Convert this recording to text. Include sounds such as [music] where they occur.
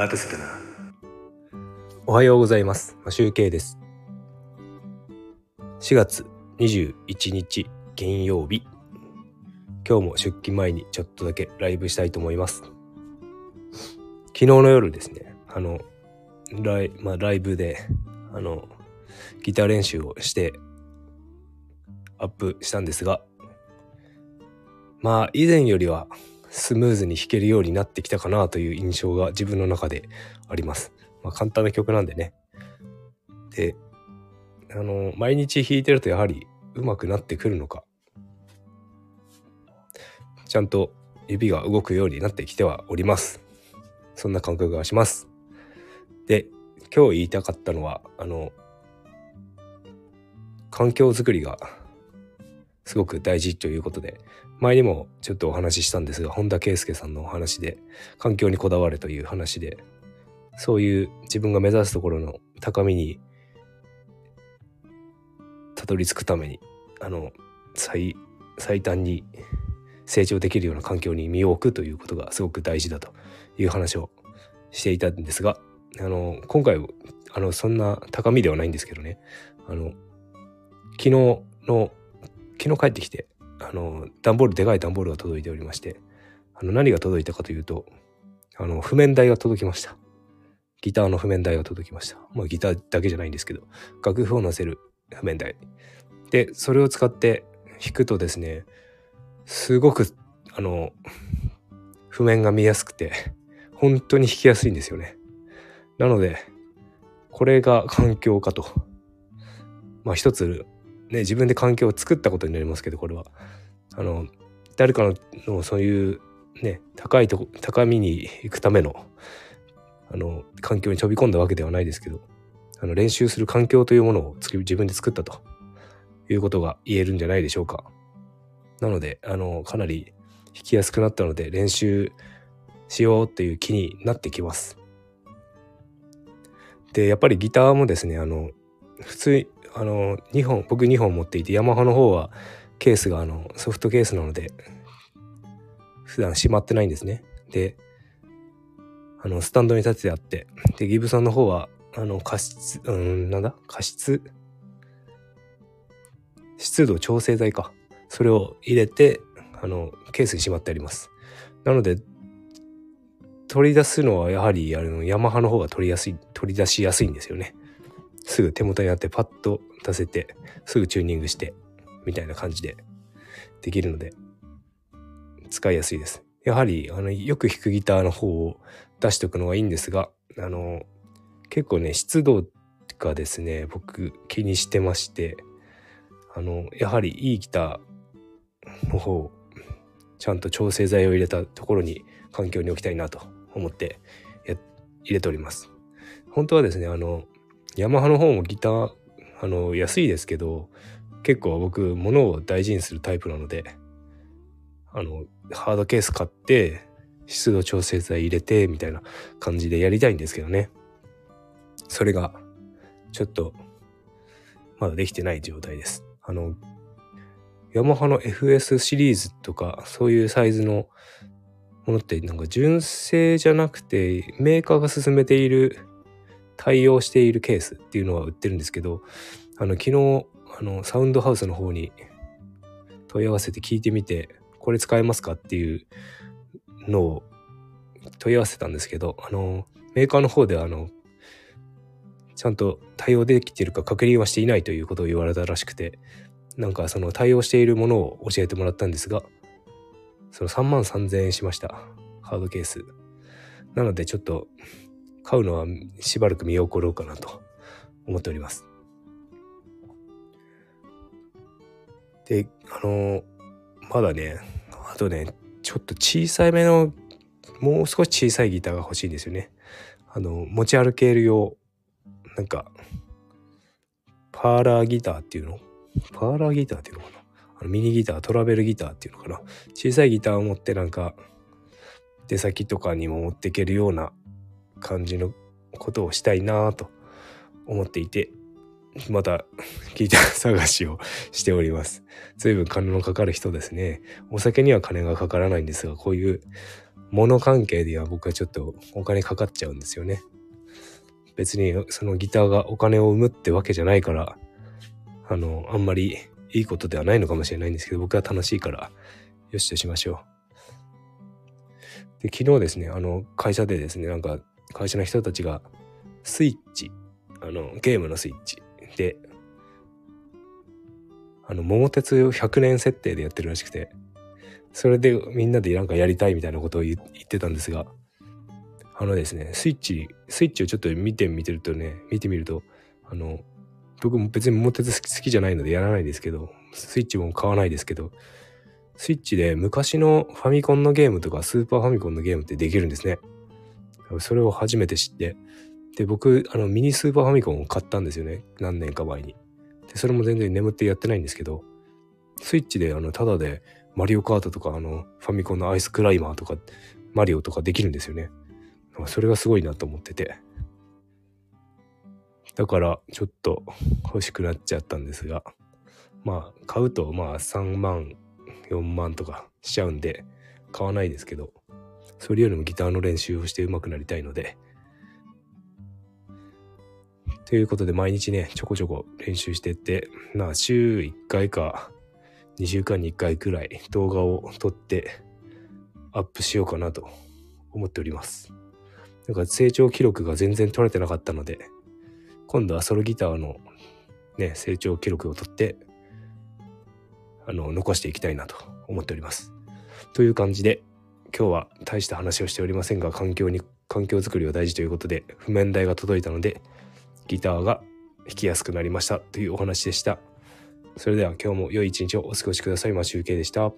待たせたな。おはようございます。ま集計です。4月21日金曜日。今日も出勤前にちょっとだけライブしたいと思います。昨日の夜ですね、あの、ライ,、まあ、ライブで、あの、ギター練習をしてアップしたんですが、まあ以前よりはスムーズに弾けるようになってきたかなという印象が自分の中であります。まあ簡単な曲なんでね。で、あの、毎日弾いてるとやはり上手くなってくるのか。ちゃんと指が動くようになってきてはおります。そんな感覚がします。で、今日言いたかったのは、あの、環境づくりがすごく大事ということで、前にもちょっとお話ししたんですが、本田圭佑さんのお話で、環境にこだわれという話で、そういう自分が目指すところの高みにたどり着くために、あの、最、最短に成長できるような環境に身を置くということがすごく大事だという話をしていたんですが、あの、今回、あの、そんな高みではないんですけどね、あの、昨日の、昨日帰ってきて、あの、段ボール、でかい段ボールが届いておりまして、あの、何が届いたかというと、あの、譜面台が届きました。ギターの譜面台が届きました。まあ、ギターだけじゃないんですけど、楽譜を載せる譜面台。で、それを使って弾くとですね、すごく、あの、譜面が見やすくて、本当に弾きやすいんですよね。なので、これが環境かと。まあ一つ、ね、自分で環境を作ったことになりますけど、これは。あの、誰かのそういうね、高いとこ、高みに行くための、あの、環境に飛び込んだわけではないですけど、あの、練習する環境というものを自分で作ったということが言えるんじゃないでしょうか。なので、あの、かなり弾きやすくなったので、練習しようっていう気になってきます。で、やっぱりギターもですね、あの、普通、あの、2本、僕2本持っていて、ヤマハの方はケースがあの、ソフトケースなので、普段閉まってないんですね。で、あの、スタンドに立ててあって、で、ギブソンの方は、あの、加湿、うん、なんだ？加湿湿度調整剤か。それを入れて、あの、ケースにしまってあります。なので、取り出すのはやはり、あの、ヤマハの方が取りやすい、取り出しやすいんですよね。すぐ手元にあってパッと出せて、すぐチューニングして、みたいな感じでできるので、使いやすいです。やはり、あの、よく弾くギターの方を出しておくのがいいんですが、あの、結構ね、湿度がですね、僕気にしてまして、あの、やはりいいギターの方、ちゃんと調整剤を入れたところに環境に置きたいなと思ってや入れております。本当はですね、あの、ヤマハの方もギター、あの、安いですけど、結構僕、物を大事にするタイプなので、あの、ハードケース買って、湿度調整剤入れて、みたいな感じでやりたいんですけどね。それが、ちょっと、まだできてない状態です。あの、ヤマハの FS シリーズとか、そういうサイズのものって、なんか純正じゃなくて、メーカーが勧めている、対応しているケースっていうのは売ってるんですけど、あの、昨日、あの、サウンドハウスの方に問い合わせて聞いてみて、これ使えますかっていうのを問い合わせたんですけど、あの、メーカーの方であの、ちゃんと対応できてるか確認はしていないということを言われたらしくて、なんかその対応しているものを教えてもらったんですが、その3万3000円しました。ハードケース。なのでちょっと買うのはしばらく見送ろうかなと思っております。で、あの、まだね、あとね、ちょっと小さいめの、もう少し小さいギターが欲しいんですよね。あの、持ち歩けるよう、なんか、パーラーギターっていうの？パーラーギターっていうのかな？あのミニギター、トラベルギターっていうのかな？小さいギターを持ってなんか、出先とかにも持っていけるような感じのことをしたいなと思っていて、また [laughs] ギター探しをしております。随分金のかかる人ですね。お酒には金がかからないんですが、こういう物関係では僕はちょっとお金かかっちゃうんですよね。別にそのギターがお金を生むってわけじゃないから、あの、あんまりいいことではないのかもしれないんですけど、僕は楽しいから、よしとしましょう。で、昨日ですね、あの、会社でですね、なんか、会社の人たちが、スイッチ、あの、ゲームのスイッチで、あの、桃鉄を100年設定でやってるらしくて、それでみんなでなんかやりたいみたいなことを言ってたんですが、あのですね、スイッチ、スイッチをちょっと見てみてるとね、見てみると、あの、僕も別に桃鉄好きじゃないのでやらないですけど、スイッチも買わないですけど、スイッチで昔のファミコンのゲームとかスーパーファミコンのゲームってできるんですね。それを初めて知って、で、僕、あの、ミニスーパーファミコンを買ったんですよね。何年か前に。で、それも全然眠ってやってないんですけど、スイッチで、あの、ただで、マリオカートとか、あの、ファミコンのアイスクライマーとか、マリオとかできるんですよね。それがすごいなと思ってて。だから、ちょっと欲しくなっちゃったんですが、まあ、買うと、まあ、3万、4万とかしちゃうんで、買わないですけど、それよりもギターの練習をして上手くなりたいので、ということで毎日ね、ちょこちょこ練習してって、まあ週1回か2週間に1回くらい動画を撮ってアップしようかなと思っております。なんか成長記録が全然取れてなかったので、今度はソロギターのね、成長記録を取って、あの、残していきたいなと思っております。という感じで、今日は大した話をしておりませんが、環境に、環境づくりは大事ということで、譜面台が届いたので、ギターが弾きやすくなりましたというお話でした。それでは今日も良い一日をお過ごしください。ま集計でした。